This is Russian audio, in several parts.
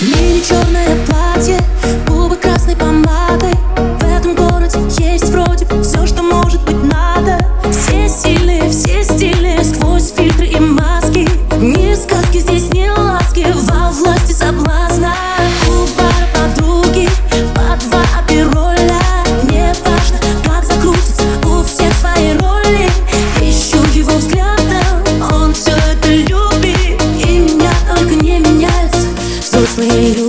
Мини черное платье, губы красной помадой. Pero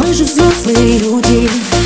Мы же взрослые люди.